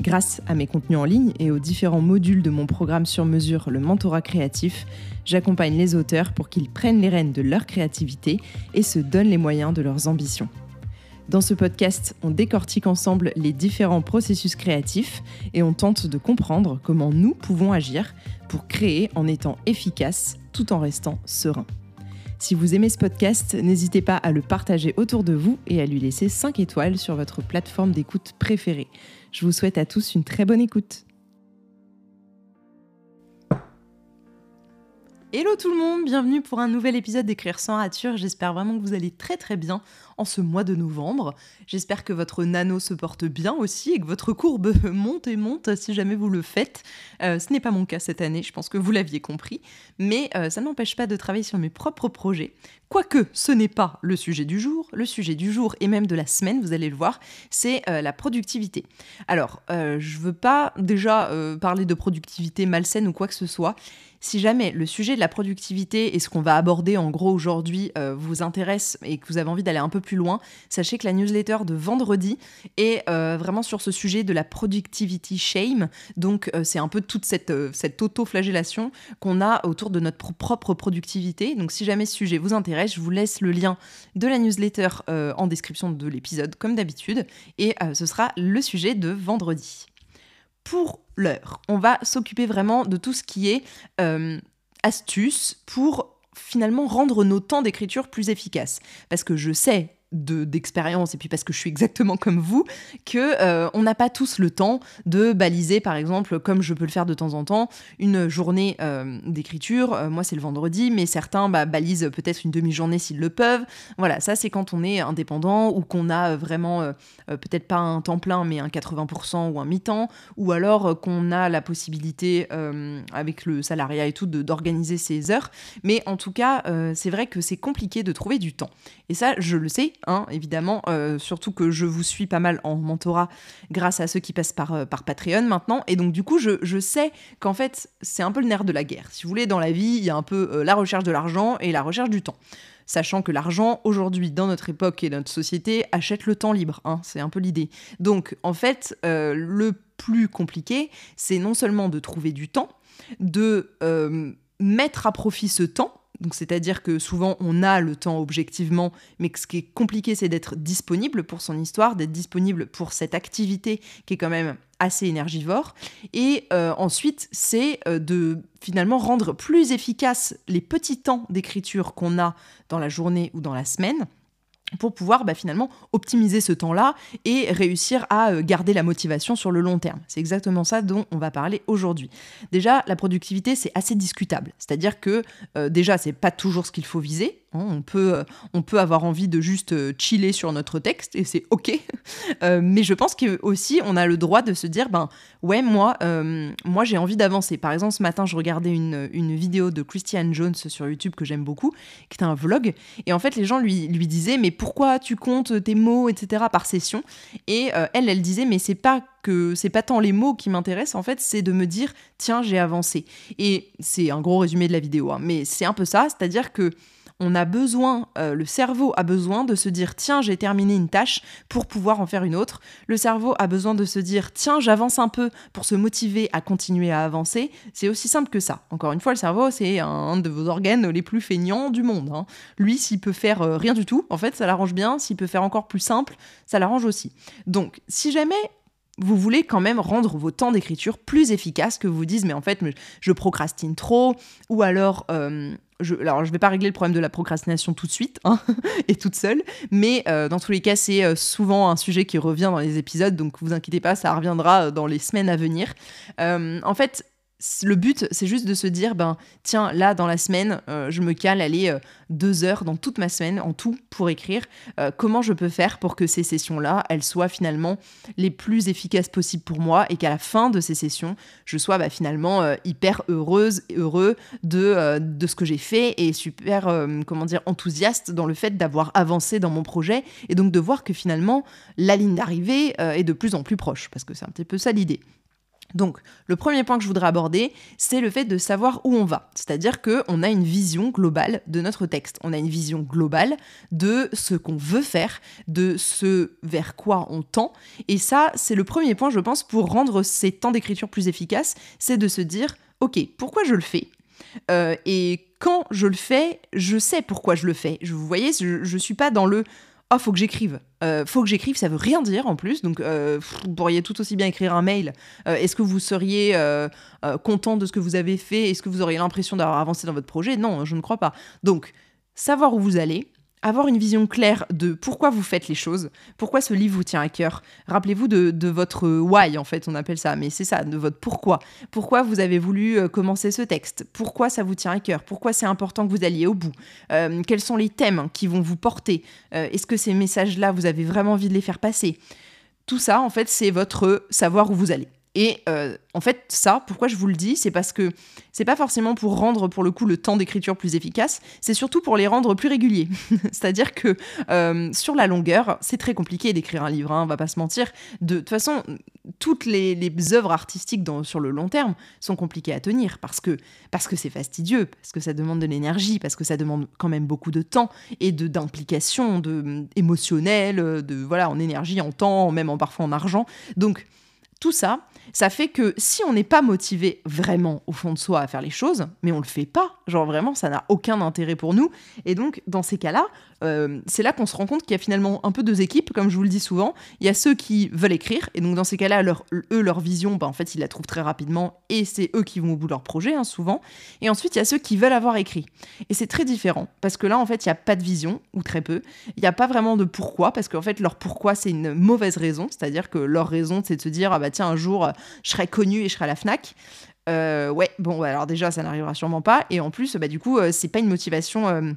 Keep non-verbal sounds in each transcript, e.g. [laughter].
Grâce à mes contenus en ligne et aux différents modules de mon programme sur mesure, le mentorat créatif, j'accompagne les auteurs pour qu'ils prennent les rênes de leur créativité et se donnent les moyens de leurs ambitions. Dans ce podcast, on décortique ensemble les différents processus créatifs et on tente de comprendre comment nous pouvons agir pour créer en étant efficace tout en restant serein. Si vous aimez ce podcast, n'hésitez pas à le partager autour de vous et à lui laisser 5 étoiles sur votre plateforme d'écoute préférée. Je vous souhaite à tous une très bonne écoute. Hello tout le monde, bienvenue pour un nouvel épisode d'Écrire sans rature. J'espère vraiment que vous allez très très bien en ce mois de novembre. J'espère que votre nano se porte bien aussi et que votre courbe [laughs] monte et monte si jamais vous le faites. Euh, ce n'est pas mon cas cette année, je pense que vous l'aviez compris, mais euh, ça n'empêche pas de travailler sur mes propres projets. Quoique ce n'est pas le sujet du jour, le sujet du jour et même de la semaine, vous allez le voir, c'est euh, la productivité. Alors, je veux pas déjà parler de productivité malsaine ou quoi que ce soit. Si jamais le sujet de la productivité et ce qu'on va aborder en gros aujourd'hui vous intéresse et que vous avez envie d'aller un peu plus loin, sachez que la newsletter de vendredi est euh, vraiment sur ce sujet de la productivity shame. Donc euh, c'est un peu toute cette, euh, cette auto-flagellation qu'on a autour de notre propre productivité. Donc si jamais ce sujet vous intéresse, je vous laisse le lien de la newsletter en description de l'épisode comme d'habitude. Et ce sera le sujet de vendredi. Pour l'heure, on va s'occuper vraiment de tout ce qui est astuces pour finalement rendre nos temps d'écriture plus efficaces. Parce que je sais d'expérience et puis parce que je suis exactement comme vous que euh, on n'a pas tous le temps de baliser par exemple comme je peux le faire de temps en temps une journée euh, d'écriture. Euh, moi c'est le vendredi mais certains bah, balisent peut-être une demi-journée s'ils le peuvent. Voilà ça c'est quand on est indépendant ou qu'on a vraiment peut-être pas un temps plein mais un 80% ou un mi-temps ou alors qu'on a la possibilité avec le salariat et tout d'organiser ses heures. Mais en tout cas c'est vrai que c'est compliqué de trouver du temps. Et ça je le sais Hein, évidemment, euh, surtout que je vous suis pas mal en mentorat grâce à ceux qui passent par, euh, Patreon maintenant. Et donc, du coup, je, sais qu'en fait, c'est un peu le nerf de la guerre. Si vous voulez, dans la vie, il y a un peu euh, la recherche de l'argent et la recherche du temps. Sachant que l'argent, aujourd'hui, dans notre époque et notre société, achète le temps libre. Hein, c'est un peu l'idée. Donc, en fait, le plus compliqué, c'est non seulement de trouver du temps, de mettre à profit ce temps c'est-à-dire que souvent on a le temps objectivement, mais ce qui est compliqué c'est d'être disponible pour son histoire, d'être disponible pour cette activité qui est quand même assez énergivore. Et euh, ensuite c'est euh, de finalement rendre plus efficaces les petits temps d'écriture qu'on a dans la journée ou dans la semaine pour pouvoir bah, finalement optimiser ce temps-là et réussir à euh, garder la motivation sur le long terme. C'est exactement ça dont on va parler aujourd'hui. Déjà, la productivité, c'est assez discutable. C'est-à-dire que euh, déjà, c'est pas toujours ce qu'il faut viser. Hein, on peut, euh, on peut avoir envie de juste euh, chiller sur notre texte et c'est ok. [laughs] Euh, mais je pense qu'aussi on a le droit de se dire ben ouais moi moi j'ai envie d'avancer. Par exemple ce matin je regardais une, une vidéo de Christian Jones sur YouTube que j'aime beaucoup, qui était un vlog et en fait les gens lui, lui disaient mais pourquoi tu comptes tes mots etc par session? Et elle elle disait mais c'est pas que c'est pas tant les mots qui m'intéressent en fait, c'est de me dire tiens j'ai avancé. Et c'est un gros résumé de la vidéo, hein, mais c'est un peu ça, c'est-à-dire que on a besoin, euh, le cerveau a besoin de se dire tiens j'ai terminé une tâche pour pouvoir en faire une autre. Le cerveau a besoin de se dire tiens j'avance un peu pour se motiver à continuer à avancer. C'est aussi simple que ça. Encore une fois le cerveau c'est un de vos organes les plus feignants du monde. Hein. Lui s'il peut faire euh, rien du tout, en fait ça l'arrange bien. S'il peut faire encore plus simple, ça l'arrange aussi. Donc si jamais vous voulez quand même rendre vos temps d'écriture plus efficaces, que vous dites mais en fait je procrastine trop, ou alors euh, alors je vais pas régler le problème de la procrastination tout de suite hein, [laughs] et toute seule, mais euh, dans tous les cas c'est euh, souvent un sujet qui revient dans les épisodes, donc vous inquiétez pas, ça reviendra dans les semaines à venir. en fait, le but, c'est juste de se dire, ben tiens, là dans la semaine, euh, je me cale aller euh, deux heures dans toute ma semaine en tout pour écrire. Euh, comment je peux faire pour que ces sessions-là, elles soient finalement les plus efficaces possibles pour moi et qu'à la fin de ces sessions, je sois bah, finalement hyper heureuse, heureux de, de ce que j'ai fait et super, comment dire, enthousiaste dans le fait d'avoir avancé dans mon projet et donc de voir que finalement la ligne d'arrivée est de plus en plus proche parce que c'est un petit peu ça l'idée. Donc, le premier point que je voudrais aborder, c'est le fait de savoir où on va. C'est-à-dire qu'on a une vision globale de notre texte. On a une vision globale de ce qu'on veut faire, de ce vers quoi on tend. Et ça, c'est le premier point, je pense, pour rendre ces temps d'écriture plus efficaces, c'est de se dire, OK, pourquoi je le fais? Euh, Et quand je le fais, je sais pourquoi je le fais. Vous voyez, je ne suis pas dans le oh, faut que j'écrive. Euh, faut que j'écrive, ça veut rien dire en plus. Donc, euh, vous pourriez tout aussi bien écrire un mail. Euh, est-ce que vous seriez content de ce que vous avez fait? Est-ce que vous auriez l'impression d'avoir avancé dans votre projet? Non, je ne crois pas. Donc, savoir où vous allez, avoir une vision claire de pourquoi vous faites les choses, pourquoi ce livre vous tient à cœur. Rappelez-vous de, votre why, en fait, on appelle ça, mais c'est ça, de votre pourquoi. Pourquoi vous avez voulu euh, commencer ce texte? Pourquoi ça vous tient à cœur? Pourquoi c'est important que vous alliez au bout? Euh, Quels sont les thèmes qui vont vous porter? Euh, Est-ce que ces messages-là, vous avez vraiment envie de les faire passer? Tout ça, en fait, c'est votre savoir où vous allez. Et euh, en fait, ça, pourquoi je vous le dis, c'est parce que c'est pas forcément pour rendre pour le coup le temps d'écriture plus efficace, c'est surtout pour les rendre plus réguliers. [laughs] C'est-à-dire que euh, sur la longueur, c'est très compliqué d'écrire un livre, hein, on va pas se mentir. De, toute façon, toutes les, œuvres artistiques sur le long terme sont compliquées à tenir parce que parce que c'est fastidieux, parce que ça demande de l'énergie, parce que ça demande quand même beaucoup de temps et de d'implication, de émotionnelle, de voilà en énergie, en temps, même en parfois en argent. Donc tout ça, ça fait que si on n'est pas motivé vraiment au fond de soi à faire les choses, mais on le fait pas, genre vraiment ça n'a aucun intérêt pour nous, et donc dans ces cas-là, euh, c'est là qu'on se rend compte qu'il y a finalement un peu deux équipes, comme je vous le dis souvent. Il y a ceux qui veulent écrire, et donc dans ces cas-là, leur, eux, leur vision, bah, en fait, ils la trouvent très rapidement, et c'est eux qui vont au bout de leur projet, hein, souvent. Et ensuite, il y a ceux qui veulent avoir écrit. Et c'est très différent, parce que là, en fait, il n'y a pas de vision, ou très peu. Il n'y a pas vraiment de pourquoi, parce qu'en fait, leur pourquoi, c'est une mauvaise raison, c'est-à-dire que leur raison, c'est de se dire, ah bah tiens, un jour, je serai connu et je serai à la FNAC. Euh, ouais, bon, bah, alors déjà, ça n'arrivera sûrement pas. Et en plus, bah, du coup, euh, c'est pas une motivation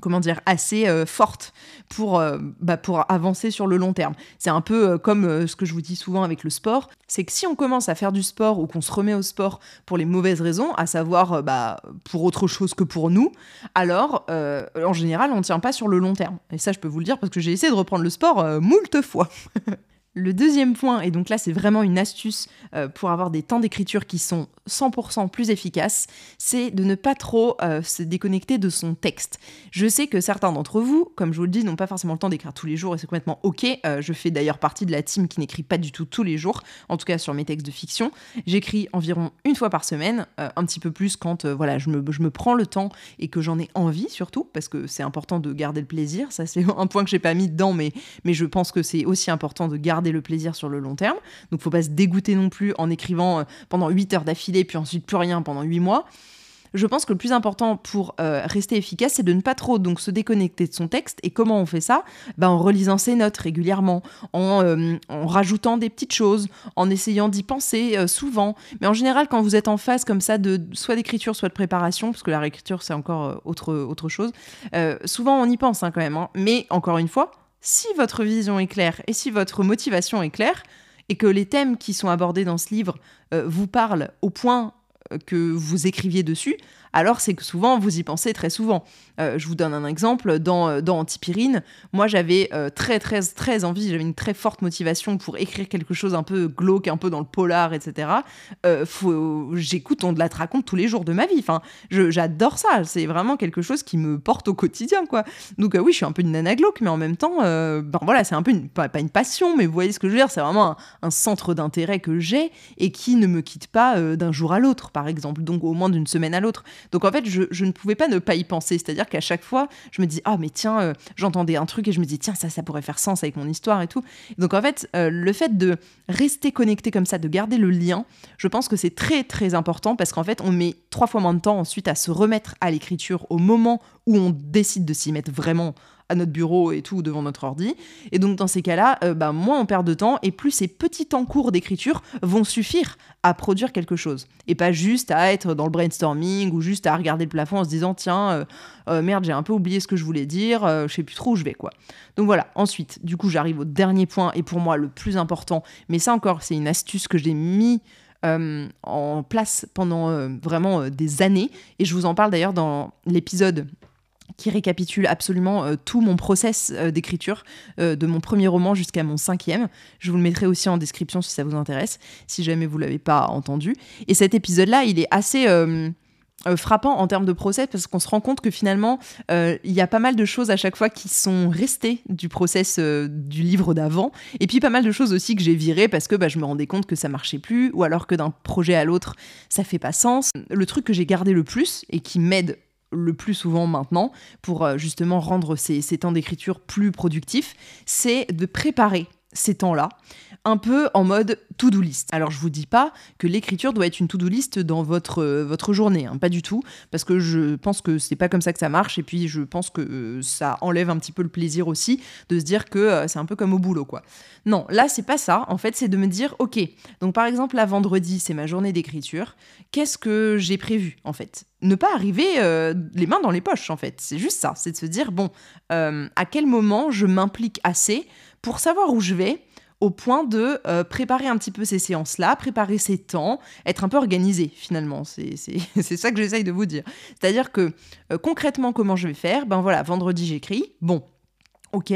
comment dire, assez euh, forte pour, euh, bah, pour avancer sur le long terme. C'est un peu euh, comme ce que je vous dis souvent avec le sport, c'est que si on commence à faire du sport ou qu'on se remet au sport pour les mauvaises raisons, à savoir bah, pour autre chose que pour nous, alors en général on ne tient pas sur le long terme. Et ça je peux vous le dire parce que j'ai essayé de reprendre le sport moult fois. [laughs] Le deuxième point, et donc là c'est vraiment une astuce euh, pour avoir des temps d'écriture qui sont 100% plus efficaces, c'est de ne pas trop euh, se déconnecter de son texte. Je sais que certains d'entre vous, comme je vous le dis, n'ont pas forcément le temps d'écrire tous les jours et c'est complètement ok. Euh, je fais d'ailleurs partie de la team qui n'écrit pas du tout tous les jours, en tout cas sur mes textes de fiction. J'écris environ une fois par semaine, un petit peu plus quand voilà, je me, je, me, prends le temps et que j'en ai envie surtout, parce que c'est important de garder le plaisir. Ça c'est [laughs] un point que j'ai pas mis dedans, mais, mais je pense que c'est aussi important de garder le plaisir sur le long terme. Donc faut pas se dégoûter non plus en écrivant euh, pendant 8 heures d'affilée, puis ensuite plus rien pendant 8 mois. Je pense que le plus important pour euh, rester efficace, c'est de ne pas trop donc se déconnecter de son texte. Et comment on fait ça? Ben, En relisant ses notes régulièrement, en, euh, en rajoutant des petites choses, en essayant d'y penser souvent. Mais en général, quand vous êtes en phase comme ça de soit d'écriture, soit de préparation, parce que la réécriture c'est encore autre, autre chose, souvent on y pense hein, quand même. Hein. Mais encore une fois, si votre vision est claire et si votre motivation est claire, et que les thèmes qui sont abordés dans ce livre euh, vous parlent au point euh, que vous écriviez dessus, alors c'est que souvent vous y pensez très souvent. Euh, je vous donne un exemple, dans, euh, dans Antipyrine, moi j'avais euh, très très très envie, j'avais une très forte motivation pour écrire quelque chose un peu glauque, un peu dans le polar, etc. J'écoute, on de la raconte tous les jours de ma vie. Enfin, j'adore ça, c'est vraiment quelque chose qui me porte au quotidien, quoi. Donc oui, je suis un peu une nana glauque, mais en même temps, ben voilà, c'est un peu pas, une passion, mais vous voyez ce que je veux dire, c'est vraiment un, centre d'intérêt que j'ai et qui ne me quitte pas d'un jour à l'autre, par exemple, donc au moins d'une semaine à l'autre. Donc en fait, je, ne pouvais pas ne pas y penser. C'est-à-dire qu'à chaque fois, je me dis, ah mais tiens, euh, j'entendais un truc et je me dis, tiens, ça, ça pourrait faire sens avec mon histoire et tout. Donc en fait, euh, le fait de rester connecté comme ça, de garder le lien, je pense que c'est très très important parce qu'en fait, on met trois fois moins de temps ensuite à se remettre à l'écriture au moment où on décide de s'y mettre vraiment à notre bureau et tout devant notre ordi. Et donc dans ces cas-là, euh, bah, moins on perd de temps et plus ces petits temps courts d'écriture vont suffire à produire quelque chose. Et pas juste à être dans le brainstorming ou juste à regarder le plafond en se disant tiens, euh, euh, merde, j'ai un peu oublié ce que je voulais dire, je sais plus trop où je vais quoi. Donc voilà, ensuite, du coup j'arrive au dernier point et pour moi le plus important, mais ça encore c'est une astuce que j'ai mis en place pendant vraiment des années. Et je vous en parle d'ailleurs dans l'épisode qui récapitule absolument euh, tout mon process euh, d'écriture, euh, de mon premier roman jusqu'à mon cinquième. Je vous le mettrai aussi en description si ça vous intéresse, si jamais vous l'avez pas entendu. Et cet épisode-là, il est assez frappant en termes de process parce qu'on se rend compte que finalement, il y a pas mal de choses à chaque fois qui sont restées du process du livre d'avant, et puis pas mal de choses aussi que j'ai virées parce que bah, je me rendais compte que ça marchait plus, ou alors que d'un projet à l'autre, ça fait pas sens. Le truc que j'ai gardé le plus et qui m'aide le plus souvent maintenant pour euh, justement rendre ces, temps d'écriture plus productifs, c'est de préparer ces temps-là un peu en mode to-do list. Alors je vous dis pas que l'écriture doit être une to-do list dans votre, euh, votre journée, hein, pas du tout, parce que je pense que c'est pas comme ça que ça marche, et puis je pense que euh, ça enlève un petit peu le plaisir aussi de se dire que c'est un peu comme au boulot, quoi. Non, là c'est pas ça, en fait c'est de me dire, ok, donc par exemple la vendredi c'est ma journée d'écriture, qu'est-ce que j'ai prévu en fait? Ne pas arriver euh, les mains dans les poches, en fait. C'est juste ça. C'est de se dire, bon, euh, à quel moment je m'implique assez pour savoir où je vais au point de euh, préparer un petit peu ces séances-là, préparer ces temps, être un peu organisé finalement. C'est [laughs] ça que j'essaye de vous dire. C'est-à-dire que concrètement, comment je vais faire? Ben voilà, vendredi j'écris. Bon, ok.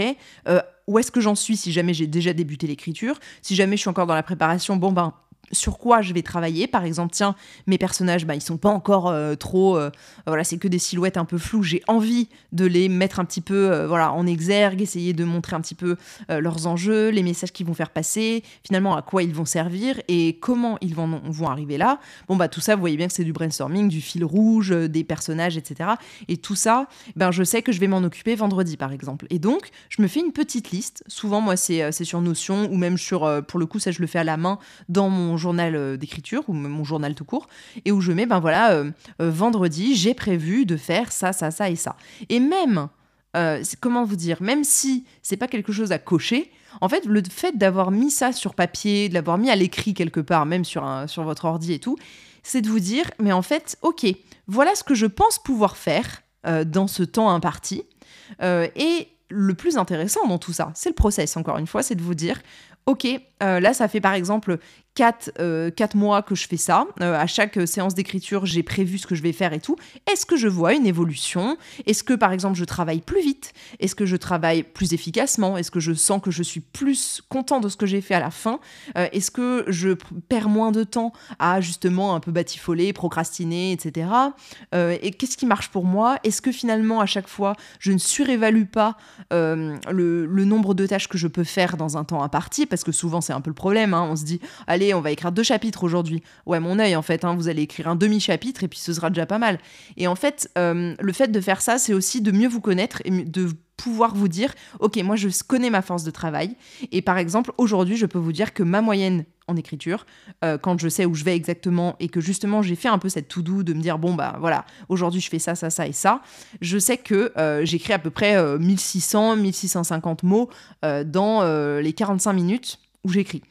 où est-ce que j'en suis si jamais j'ai déjà débuté l'écriture? Si jamais je suis encore dans la préparation, bon ben sur quoi je vais travailler. Par exemple, tiens, mes personnages, bah, ils sont pas encore euh, trop. Euh, voilà, c'est que des silhouettes un peu floues. J'ai envie de les mettre un petit peu euh, voilà, en exergue, essayer de montrer un petit peu leurs enjeux, les messages qu'ils vont faire passer, finalement à quoi ils vont servir et comment ils vont, vont arriver là. Bon, bah tout ça, vous voyez bien que c'est du brainstorming, du fil rouge, des personnages, etc. Et tout ça, ben, je sais que je vais m'en occuper vendredi, par exemple. Et donc, je me fais une petite liste. Souvent, moi, c'est sur Notion ou même sur, pour le coup, ça, je le fais à la main dans mon journal euh, d'écriture ou mon journal tout court et où je mets ben voilà euh, euh, vendredi j'ai prévu de faire ça ça ça et ça. Et même comment vous dire même si c'est pas quelque chose à cocher en fait le fait d'avoir mis ça sur papier de l'avoir mis à l'écrit quelque part même sur un, sur votre ordi et tout c'est de vous dire mais en fait ok voilà ce que je pense pouvoir faire dans ce temps imparti et le plus intéressant dans tout ça, c'est le process, encore une fois, c'est de vous dire, ok, là ça fait par exemple 4, euh, mois que je fais ça. Euh, à chaque euh, séance d'écriture, j'ai prévu ce que je vais faire et tout. Est-ce que je vois une évolution? Est-ce que, par exemple, je travaille plus vite? Est-ce que je travaille plus efficacement? Est-ce que je sens que je suis plus content de ce que j'ai fait à la fin? Est-ce que je perds moins de temps à justement un peu batifoler, procrastiner, etc. et qu'est-ce qui marche pour moi? Est-ce que finalement, à chaque fois, je ne surévalue pas le, le, nombre de tâches que je peux faire dans un temps imparti? Parce que souvent, c'est un peu le problème. Hein. On se dit, allez, on va écrire deux chapitres aujourd'hui. Ouais, mon œil, en fait, hein, vous allez écrire un demi-chapitre et puis ce sera déjà pas mal. Et en fait, euh, le fait de faire ça, c'est aussi de mieux vous connaître et de pouvoir vous dire, ok, moi je connais ma force de travail. Et par exemple, aujourd'hui, je peux vous dire que ma moyenne en écriture, euh, quand je sais où je vais exactement et que justement j'ai fait un peu cette to-do de me dire, bon, bah voilà, aujourd'hui je fais ça, ça, ça et ça, je sais que euh, j'écris à peu près 1600, 1650 mots dans les 45 minutes où j'écris.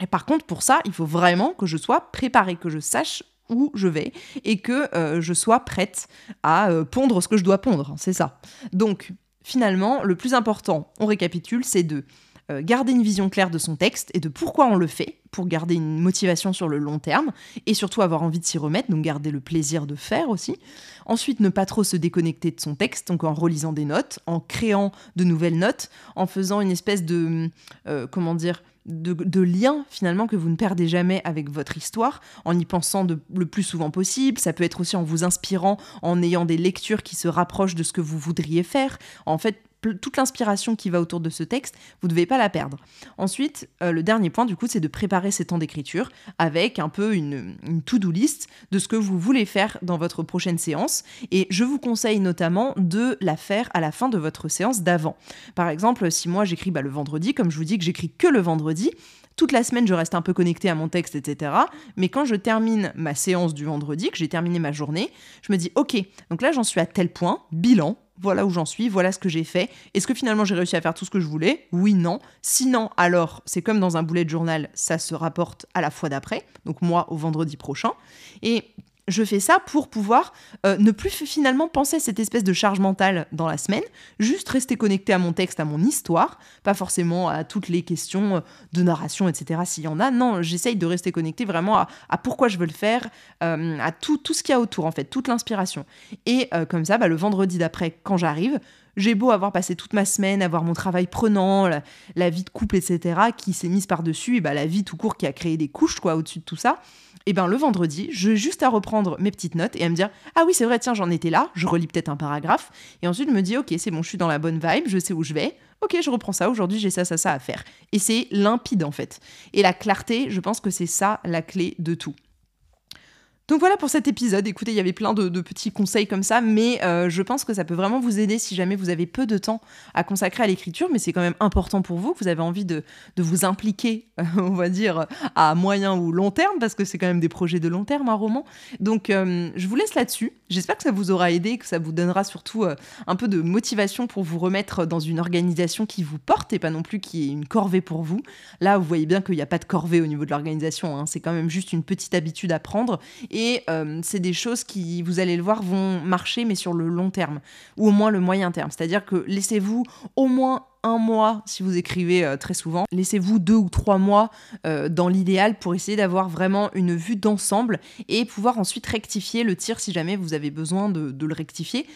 Et par contre, pour ça, il faut vraiment que je sois préparée, que je sache où je vais et que euh, je sois prête à euh, pondre ce que je dois pondre. C'est ça. Donc, finalement, le plus important, on récapitule, c'est de euh, garder une vision claire de son texte et de pourquoi on le fait, pour garder une motivation sur le long terme, et surtout avoir envie de s'y remettre, donc garder le plaisir de faire aussi. Ensuite, ne pas trop se déconnecter de son texte, donc en relisant des notes, en créant de nouvelles notes, en faisant une espèce de... comment dire de, liens finalement que vous ne perdez jamais avec votre histoire, en y pensant le plus souvent possible. Ça peut être aussi en vous inspirant, en ayant des lectures qui se rapprochent de ce que vous voudriez faire. En fait, toute l'inspiration qui va autour de ce texte, vous ne devez pas la perdre. Ensuite, euh, le dernier point, du coup, c'est de préparer ces temps d'écriture avec un peu une, to-do list de ce que vous voulez faire dans votre prochaine séance. Et je vous conseille notamment de la faire à la fin de votre séance d'avant. Par exemple, si moi j'écris bah, le vendredi, comme je vous dis que j'écris que le vendredi, toute la semaine, je reste un peu connecté à mon texte, etc. Mais quand je termine ma séance du vendredi, que j'ai terminé ma journée, je me dis, ok, donc là j'en suis à tel point, bilan, voilà où j'en suis, voilà ce que j'ai fait. Est-ce que finalement j'ai réussi à faire tout ce que je voulais? Oui, non. Sinon, alors, c'est comme dans un boulet de journal, ça se rapporte à la fois d'après, donc moi au vendredi prochain. Et je fais ça pour pouvoir euh, ne plus finalement penser à cette espèce de charge mentale dans la semaine, juste rester connecté à mon texte, à mon histoire, pas forcément à toutes les questions euh, de narration, etc. s'il y en a. Non, j'essaye de rester connecté vraiment à, pourquoi je veux le faire, euh, à tout, tout ce qu'il y a autour en fait, toute l'inspiration. Et comme ça, bah, le vendredi d'après, quand j'arrive, j'ai beau avoir passé toute ma semaine, avoir mon travail prenant, la, vie de couple, etc., qui s'est mise par-dessus, et bah, la vie tout court qui a créé des couches quoi au-dessus de tout ça, et ben le vendredi, j'ai juste à reprendre mes petites notes et à me dire ah oui c'est vrai tiens j'en étais là, je relis peut-être un paragraphe et ensuite je me dis ok c'est bon je suis dans la bonne vibe, je sais où je vais, ok je reprends ça aujourd'hui j'ai ça ça ça à faire et c'est limpide en fait. Et la clarté je pense que c'est ça la clé de tout. Donc voilà pour cet épisode. Écoutez, il y avait plein de, petits conseils comme ça, mais euh, je pense que ça peut vraiment vous aider si jamais vous avez peu de temps à consacrer à l'écriture, mais c'est quand même important pour vous, que vous avez envie de, vous impliquer, [laughs] on va dire, à moyen ou long terme, parce que c'est quand même des projets de long terme, un roman. Donc euh, je vous laisse là-dessus. J'espère que ça vous aura aidé, que ça vous donnera surtout euh, un peu de motivation pour vous remettre dans une organisation qui vous porte et pas non plus qui est une corvée pour vous. Là, vous voyez bien qu'il n'y a pas de corvée au niveau de l'organisation, hein. c'est quand même juste une petite habitude à prendre et euh, c'est des choses qui, vous allez le voir, vont marcher, mais sur le long terme, ou au moins le moyen terme. C'est-à-dire que laissez-vous au moins un mois si vous écrivez euh, très souvent. Laissez-vous deux ou trois mois dans l'idéal pour essayer d'avoir vraiment une vue d'ensemble et pouvoir ensuite rectifier le tir si jamais vous besoin de, de le rectifier.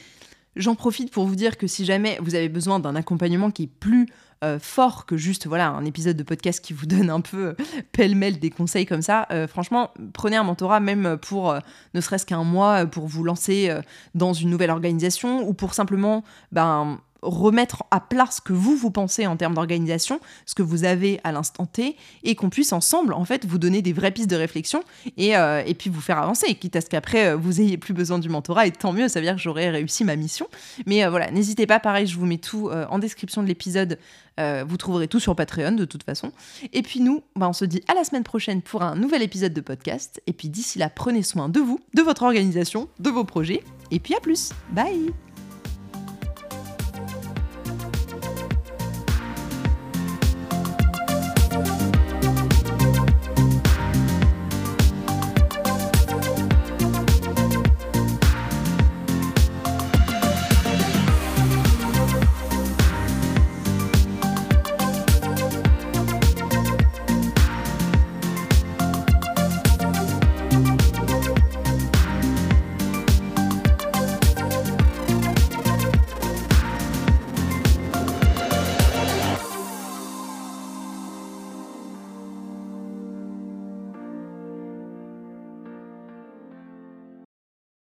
J'en profite pour vous dire que si jamais vous avez besoin d'un accompagnement qui est plus euh, fort que juste voilà un épisode de podcast qui vous [laughs] donne un peu euh, pêle-mêle des conseils comme ça. Euh, franchement, prenez un mentorat même pour ne serait-ce qu'un mois pour vous lancer dans une nouvelle organisation ou pour simplement ben remettre à plat ce que vous vous pensez en termes d'organisation, ce que vous avez à l'instant T, et qu'on puisse ensemble en fait vous donner des vraies pistes de réflexion et, euh, et puis vous faire avancer, quitte à ce qu'après euh, vous ayez plus besoin du mentorat et tant mieux, ça veut dire que j'aurai réussi ma mission. Mais euh, voilà, n'hésitez pas, pareil, je vous mets tout en description de l'épisode, vous trouverez tout sur Patreon de toute façon. Et puis nous, bah, on se dit à la semaine prochaine pour un nouvel épisode de podcast. Et puis d'ici là, prenez soin de vous, de votre organisation, de vos projets, et puis à plus. Bye